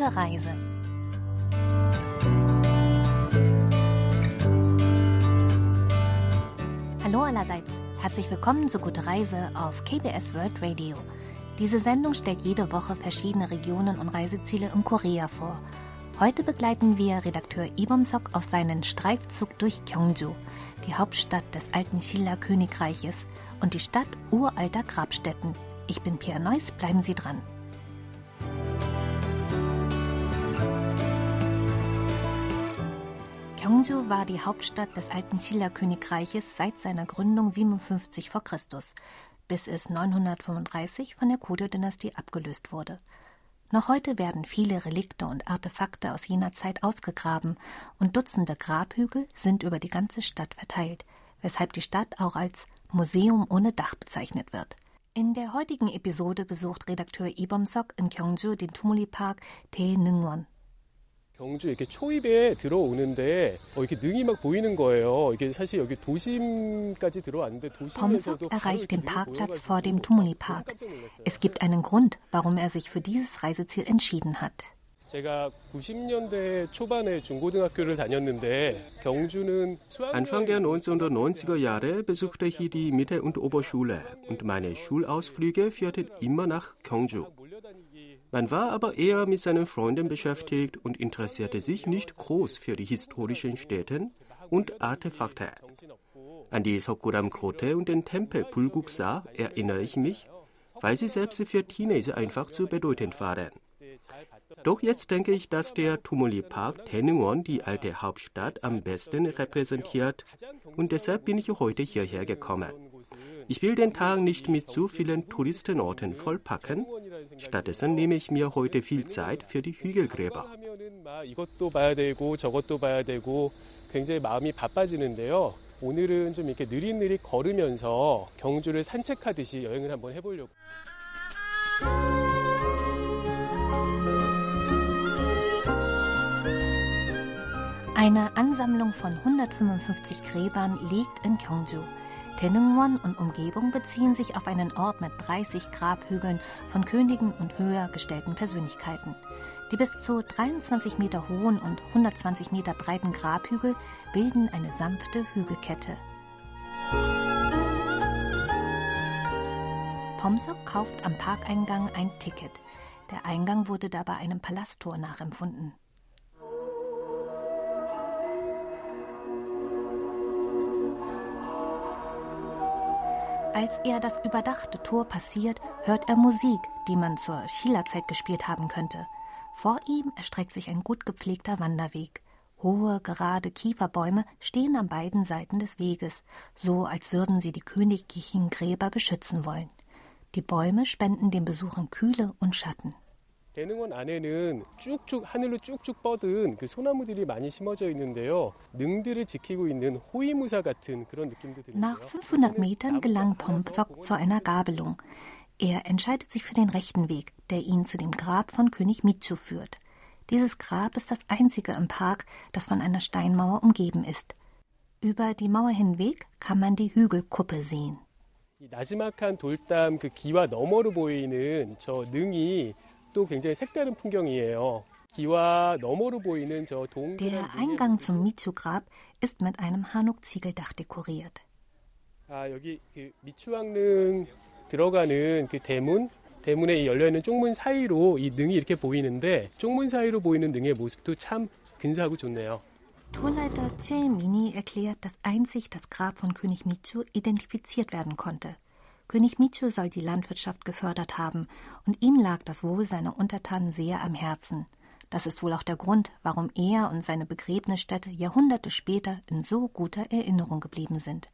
Gute Reise. Hallo allerseits, herzlich willkommen zu Gute Reise auf KBS World Radio. Diese Sendung stellt jede Woche verschiedene Regionen und Reiseziele in Korea vor. Heute begleiten wir Redakteur Ibom Sok auf seinen Streifzug durch Gyeongju, die Hauptstadt des alten Chila-Königreiches und die Stadt uralter Grabstätten. Ich bin Pierre Neuss, bleiben Sie dran. Gyeongju war die Hauptstadt des alten Chila-Königreiches seit seiner Gründung 57 v. Chr., bis es 935 von der Goryeo-Dynastie abgelöst wurde. Noch heute werden viele Relikte und Artefakte aus jener Zeit ausgegraben und Dutzende Grabhügel sind über die ganze Stadt verteilt, weshalb die Stadt auch als Museum ohne Dach bezeichnet wird. In der heutigen Episode besucht Redakteur Ibomsok in Gyeongju den Tumuli-Park Taeneungwon. 경주 이렇게 초입에 들어오는데 어, 이렇게 능이 막 보이는 거예요. 이게 사실 여기 도심까지 들어왔는데 도심에서도 erreicht den Parkplatz vor dem Tumuli Park. Es gibt einen Grund, warum er sich für dieses Reiseziel entschieden hat. 제가 90년대 초반에 중고등학교를 다녔는데 경주는 Anfang der 1990er Jahre besuchte ich die Mitte- und Oberschule und meine Schulausflüge führten immer nach Gyeongju. Man war aber eher mit seinen Freunden beschäftigt und interessierte sich nicht groß für die historischen Städte und Artefakte. An die Sokuram-Grotte und den Tempel Bulguksa erinnere ich mich, weil sie selbst für Teenager einfach zu bedeutend waren. Doch jetzt denke ich, dass der Tumuli Park Taeneungwon die alte Hauptstadt am besten repräsentiert und deshalb bin ich heute hierher gekommen. Ich will den Tag nicht mit zu vielen Touristenorten vollpacken. Stattdessen nehme ich mir heute viel Zeit für die Hügelgräber. 이것도 봐야 되고 저것도 봐야 되고 굉장히 마음이 바빠지는데요. 오늘은 좀 이렇게 느릿느릿 걸으면서 경주를 산책하듯이 여행을 한번 해보려고. Eine Ansammlung von 155 Gräbern liegt in Gyeongju. Taeneungwon und Umgebung beziehen sich auf einen Ort mit 30 Grabhügeln von Königen und höher gestellten Persönlichkeiten. Die bis zu 23 Meter hohen und 120 Meter breiten Grabhügel bilden eine sanfte Hügelkette. Pomsok kauft am Parkeingang ein Ticket. Der Eingang wurde dabei einem Palasttor nachempfunden. Als er das überdachte Tor passiert, hört er Musik, die man zur Schillerzeit gespielt haben könnte. Vor ihm erstreckt sich ein gut gepflegter Wanderweg. Hohe, gerade Kieferbäume stehen an beiden Seiten des Weges, so als würden sie die königlichen Gräber beschützen wollen. Die Bäume spenden den Besuchern Kühle und Schatten. 대능원 안에는 쭉쭉 하늘로 쭉쭉 뻗은 그 소나무들이 많이 심어져 있는데요. 능들을 지키고 있는 호위무사 같은 그런 느낌도 드는데요. Nach 500 Metern gelangt Pomsok zu einer Gabelung. Er entscheidet sich für den rechten Weg, der ihn zu dem Grab von König Mizu führt. Dieses Grab ist das einzige im Park, das von einer Steinmauer umgeben ist. Über die Mauer hinweg kann man die Hügelkuppe sehen. 이 나지막한 돌담 그 기와 너머로 보이는 저 능이 또 굉장히 색다른 풍경이에요. 기와 너머로 보이는 저 동그란 Der Eingang zum Mizu-Grab ist mit einem Hanuk-Ziegeldach dekoriert. 아 여기 그 미추왕릉 들어가는 그 대문 대문에 이 열려 있는 쪽문 사이로 이 능이 이렇게 보이는데 쪽문 사이로 보이는 능의 모습도 참 근사하고 좋네요. Tourleiter Che Mini erklärt, dass einzig das Grab von König Mizu identifiziert werden konnte. König Michu soll die Landwirtschaft gefördert haben und ihm lag das Wohl seiner Untertanen sehr am Herzen. Das ist wohl auch der Grund, warum er und seine Begräbnisstätte Jahrhunderte später in so guter Erinnerung geblieben sind.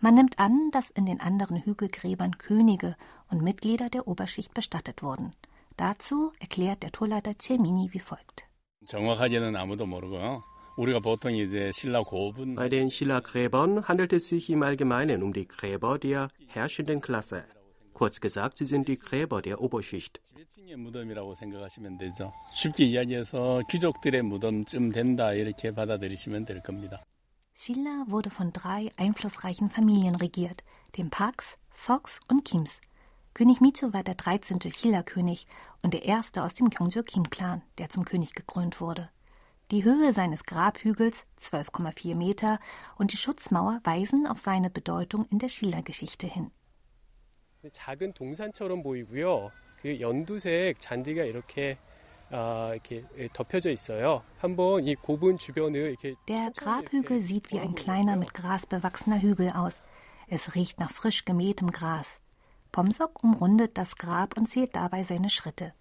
Man nimmt an, dass in den anderen Hügelgräbern Könige und Mitglieder der Oberschicht bestattet wurden. Dazu erklärt der Tourleiter Cemini wie folgt. 정확하게는 아무도 모르고요. Bei den Schillergräbern handelt es sich im Allgemeinen um die Gräber der herrschenden Klasse. Kurz gesagt, sie sind die Gräber der Oberschicht. Schiller wurde von drei einflussreichen Familien regiert, den Parks, Sox und Kims. König Michu war der 13. Schiller-König und der erste aus dem Gyeongju-Kim-Clan, der zum König gekrönt wurde. Die Höhe seines Grabhügels, 12,4 Meter, und die Schutzmauer weisen auf seine Bedeutung in der Chila-Geschichte hin. 작은 동산처럼 보이고요. 그 연두색 잔디가 이렇게 der Grabhügel sieht wie ein kleiner mit Gras bewachsener Hügel aus. Es riecht nach frisch gemähtem Gras. Pomsok umrundet das Grab und zählt dabei seine Schritte.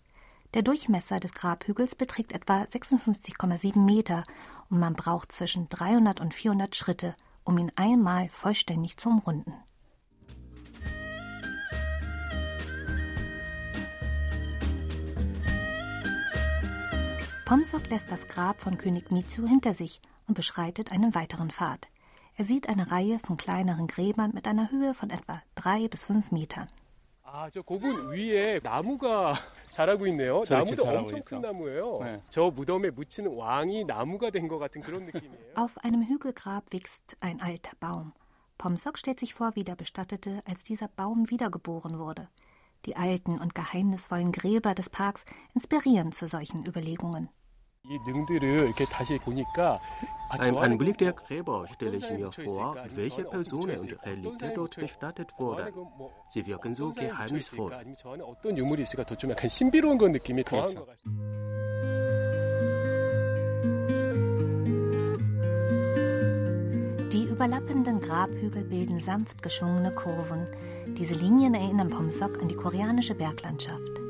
Der Durchmesser des Grabhügels beträgt etwa 56,7 Meter und man braucht zwischen 300 und 400 Schritte, um ihn einmal vollständig zu umrunden. Pomsok lässt das Grab von König Mitsu hinter sich und beschreitet einen weiteren Pfad. Er sieht eine Reihe von kleineren Gräbern mit einer Höhe von etwa drei bis fünf Metern. 아, 저 고분 위에 나무가 자라고 있네요. 나무도 엄청 큰 나무예요. 네. 저 무덤에 묻히는 왕이 나무가 된 것 같은 그런 느낌이에요. Auf einem Hügelgrab wächst ein alter Baum. Pomsok stellt sich vor, wie der Bestattete, als dieser Baum wiedergeboren wurde. Die alten und geheimnisvollen Gräber des Parks inspirieren zu solchen Überlegungen. Beim Anblick der Gräber stelle ich mir vor, welche Personen und Relikte dort bestattet wurden. Sie wirken so geheimnisvoll. Die überlappenden Grabhügel bilden sanft geschwungene Kurven. Diese Linien erinnern Pomsok an die koreanische Berglandschaft.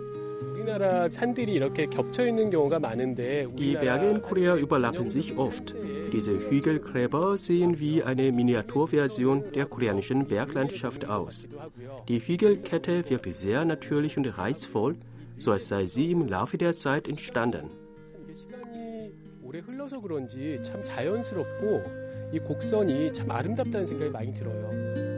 Die Berge in Korea überlappen sich oft. Diese Hügelgräber sehen wie eine Miniaturversion der koreanischen Berglandschaft aus. Die Hügelkette wirkt sehr natürlich und reizvoll, so als sei sie im Laufe der Zeit entstanden. 이 곡선이 참 아름답다는 생각이 많이 들어요.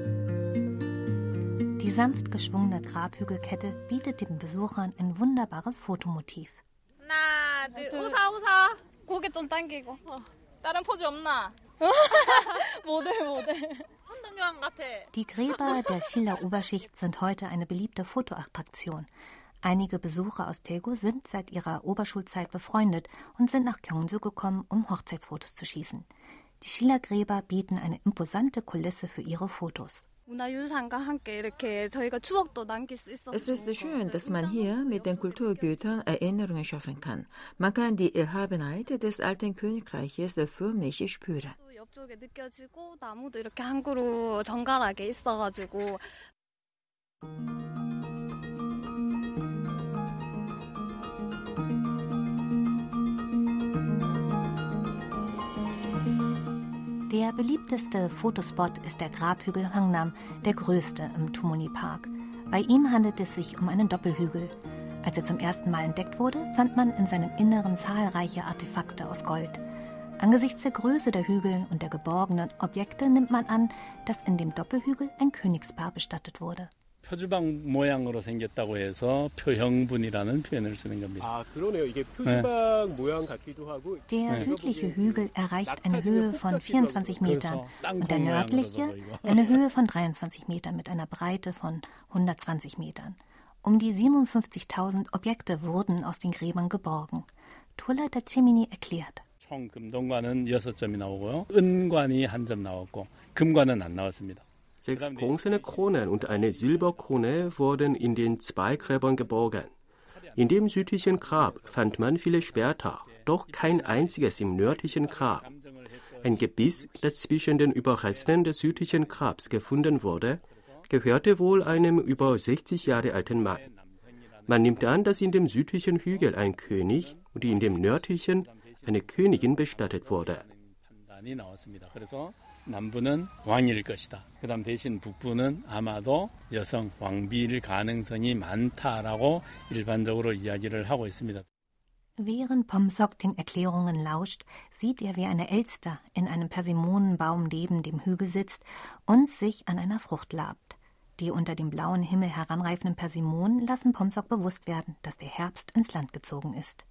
Die sanft geschwungene Grabhügelkette bietet den Besuchern ein wunderbares Fotomotiv. 하나, 둘, 웃어, 웃어. 고개 좀 당기고. 어. 다른 포즈 없나? 모델, 모델. Die Gräber der Schiller Oberschicht sind heute eine beliebte Fotoattraktion. Einige Besucher aus Daegu sind seit ihrer Oberschulzeit befreundet und sind nach Gyeongju gekommen, um Hochzeitsfotos zu schießen. Die Schiller Gräber bieten eine imposante Kulisse für ihre Fotos. Es ist schön, dass man hier mit den Kulturgütern Erinnerungen schaffen kann. Man kann die Erhabenheit des alten Königreiches förmlich spüren. Der beliebteste Fotospot ist der Grabhügel Hangnam, der größte im Tumoni Park. Bei ihm handelt es sich um einen Doppelhügel. Als er zum ersten Mal entdeckt wurde, fand man in seinem Inneren zahlreiche Artefakte aus Gold. Angesichts der Größe der Hügel und der geborgenen Objekte nimmt man an, dass in dem Doppelhügel ein Königspaar bestattet wurde. 표주방 모양으로 생겼다고 해서 표형분이라는 표현을 쓰는 겁니다. 아, 그러네요. 이게 표주방 네. 모양 같기도 하고. Der südliche Hügel erreicht eine Höhe von 24 Metern und der nördliche eine Höhe von 23 Metern mit einer Breite von 120 Metern. Um die 57.000 Objekte wurden aus den Gräbern geborgen. Tulla da Cimini erklärt. 총 금동관은 6점이 나오고요. 은관이 한 점 나왔고 금관은 안 나왔습니다. Sechs bronzene Kronen und eine Silberkrone wurden in den zwei Gräbern geborgen. In dem südlichen Grab fand man viele später, doch kein einziges im nördlichen Grab. Ein Gebiss, das zwischen den Überresten des südlichen Grabs gefunden wurde, gehörte wohl einem über 60 Jahre alten Mann. Man nimmt an, dass in dem südlichen Hügel ein König und in dem nördlichen eine Königin bestattet wurde. 남부는 왕일 것이다. 그다음 대신 북부는 아마도 여성 왕비일 가능성이 많다라고 일반적으로 이야기를 하고 있습니다. Während Pomsok den Erklärungen lauscht, sieht er, wie eine Elster in einem Persimonenbaum neben dem Hügel sitzt und sich an einer Frucht labt. Die unter dem blauen Himmel heranreifenden Persimonen lassen Pomsok bewusst werden, dass der Herbst ins Land gezogen ist.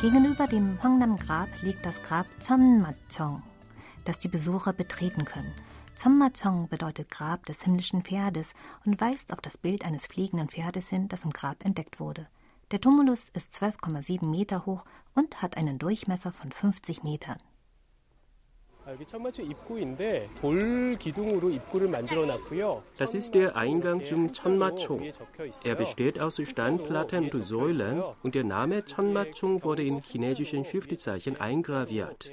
Gegenüber dem Hwangnam-Grab liegt das Grab Chonmachong, das die Besucher betreten können. Chonmachong bedeutet Grab des himmlischen Pferdes und weist auf das Bild eines fliegenden Pferdes hin, das im Grab entdeckt wurde. Der Tumulus ist 12,7 Meter hoch und hat einen Durchmesser von 50 Metern. Das ist der Eingang zum Chonmachung. Er besteht aus Steinplatten und Säulen und der Name Chonmachung wurde in chinesischen Schriftzeichen eingraviert.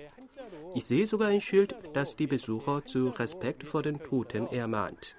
Ich sehe sogar ein Schild, das die Besucher zu Respekt vor den Toten ermahnt.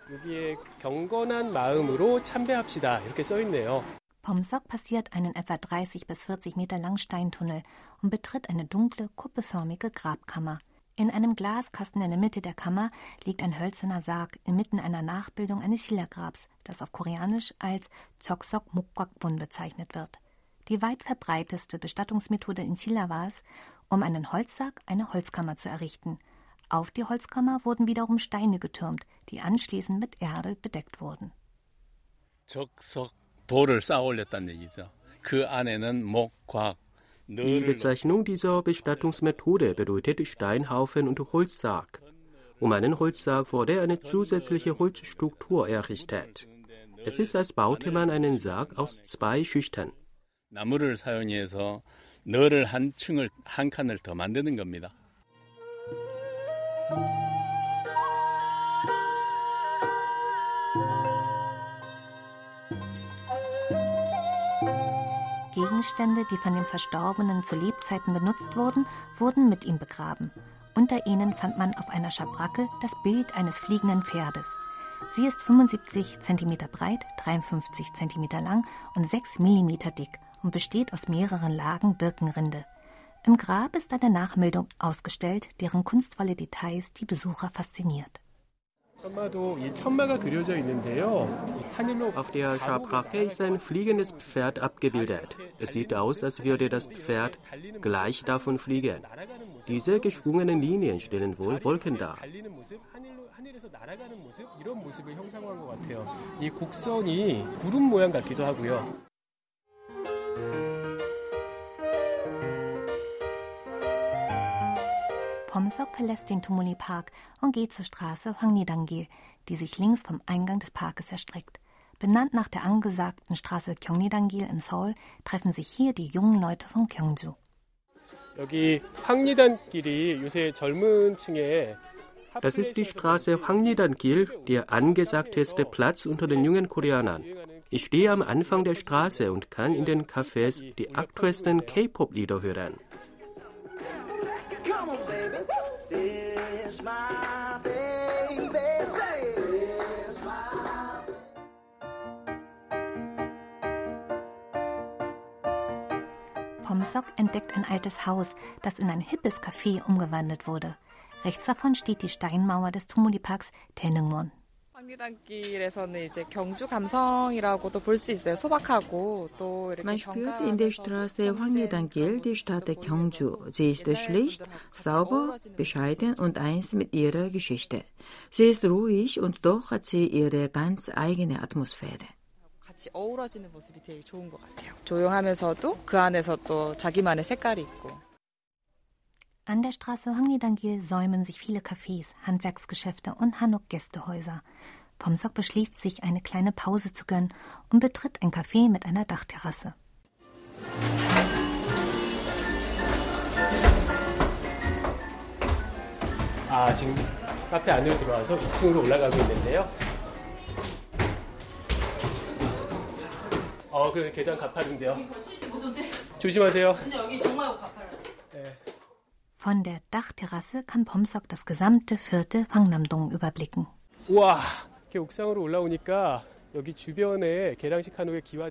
Pomsok passiert einen etwa 30 bis 40 Meter langen Steintunnel und betritt eine dunkle, kuppelförmige Grabkammer. In einem Glaskasten in der Mitte der Kammer liegt ein hölzerner Sarg inmitten einer Nachbildung eines Schillergrabs, das auf Koreanisch als Choksok Mukwakbun bezeichnet wird. Die weit verbreiteste Bestattungsmethode in Chile war es, um einen Holzsarg eine Holzkammer zu errichten. Auf die Holzkammer wurden wiederum Steine getürmt, die anschließend mit Erde bedeckt wurden. Die Bezeichnung dieser Bestattungsmethode bedeutet Steinhaufen und Holzsarg. Um einen Holzsarg wurde eine zusätzliche Holzstruktur errichtet. Es ist, als baute man einen Sarg aus zwei Schichten. 나무를 사용해서 너를 한 층을 한 칸을 더 만드는 겁니다. Gegenstände, die von dem Verstorbenen zu Lebzeiten benutzt wurden, wurden mit ihm begraben. Unter ihnen fand man auf einer Schabracke das Bild eines fliegenden Pferdes. Sie ist 75 cm breit, 53 cm lang und 6 mm dick und besteht aus mehreren Lagen Birkenrinde. Im Grab ist eine Nachmeldung ausgestellt, deren kunstvolle Details die Besucher fasziniert. Auf der Schabracke ist ein fliegendes Pferd abgebildet. Es sieht aus, als würde das Pferd gleich davon fliegen. Diese geschwungenen Linien stellen wohl Wolken dar. Pomsok verlässt den Tumuli Park und geht zur Straße Hwangnidangil, die sich links vom Eingang des Parkes erstreckt. Benannt nach der angesagten Straße Gyeongnidangil in Seoul treffen sich hier die jungen Leute von Gyeongju. Das ist die Straße Hwangnidan-gil, der angesagteste Platz unter den jungen Koreanern. Ich stehe am Anfang der Straße und kann in den Cafés die aktuellsten K-Pop-Lieder hören. Pomsok entdeckt ein altes Haus, das in ein hippes Café umgewandelt wurde. Rechts davon steht die Steinmauer des Tumuli-Parks Taenungmon. Man spürt in der Straße Hwangyedanggil die Stadt Gyeongju. Sie ist schlicht, sauber, bescheiden und eins mit ihrer Geschichte. Sie ist ruhig und doch hat sie ihre ganz eigene Atmosphäre. 같이 어우러지는 모습이 되게 좋은 것 같아요. 조용하면서도 그 안에서 또 자기만의 색깔이 있고. An der Straße Hangidangil säumen sich viele Cafés, Handwerksgeschäfte und Hanok-Gästehäuser. Pomsok beschließt sich, eine kleine Pause zu gönnen und betritt ein Café mit einer Dachterrasse. 아, 지금 카페 안으로 들어와서 2층으로 올라가고 있는데요. 어, 그 계단 가파른데요. 75도인데. 조심하세요. 근데 여기 정말 가파르. 네. Von der Dachterrasse kann Pomsok das gesamte vierte Hwangnam-dong überblicken. 우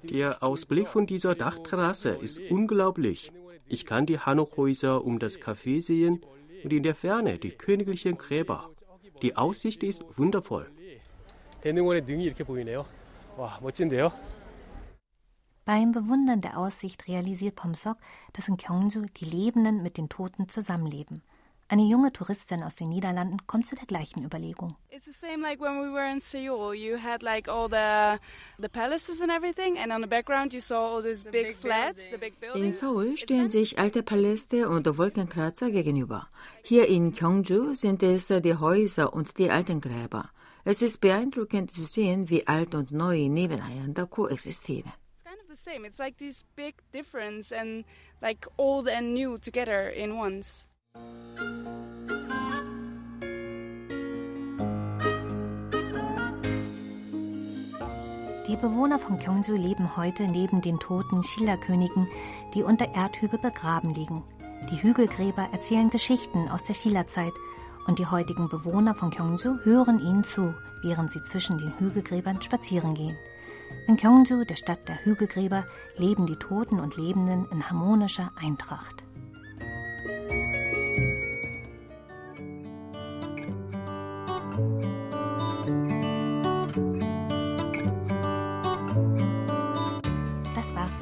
Der Ausblick von dieser Dachterrasse ist unglaublich. Ich kann die Hanukhäuser um das Café sehen und in der Ferne die königlichen Gräber. Die Aussicht ist wundervoll. Beim Bewundern der Aussicht realisiert Pomsok, dass in Gyeongju die Lebenden mit den Toten zusammenleben – eine junge Touristin aus den Niederlanden kommt zu der gleichen Überlegung. It's the same like when we were in Seoul. You had like all the the palaces and everything, and on the background you saw all those big, flats, the big buildings. In Seoul stehen sich alte Paläste und Wolkenkratzer gegenüber. Hier in Gyeongju sind es die Häuser und die alten Gräber. Es ist beeindruckend zu sehen, wie alt und neu nebeneinander koexistieren. It's kind of the same. It's like this big difference and like old and new together in once. Die Bewohner von Gyeongju leben heute neben den toten Shilla-Königen, die unter Erdhügel begraben liegen. Die Hügelgräber erzählen Geschichten aus der Shilla-Zeit und die heutigen Bewohner von Gyeongju hören ihnen zu, während sie zwischen den Hügelgräbern spazieren gehen. In Gyeongju, der Stadt der Hügelgräber, leben die Toten und Lebenden in harmonischer Eintracht.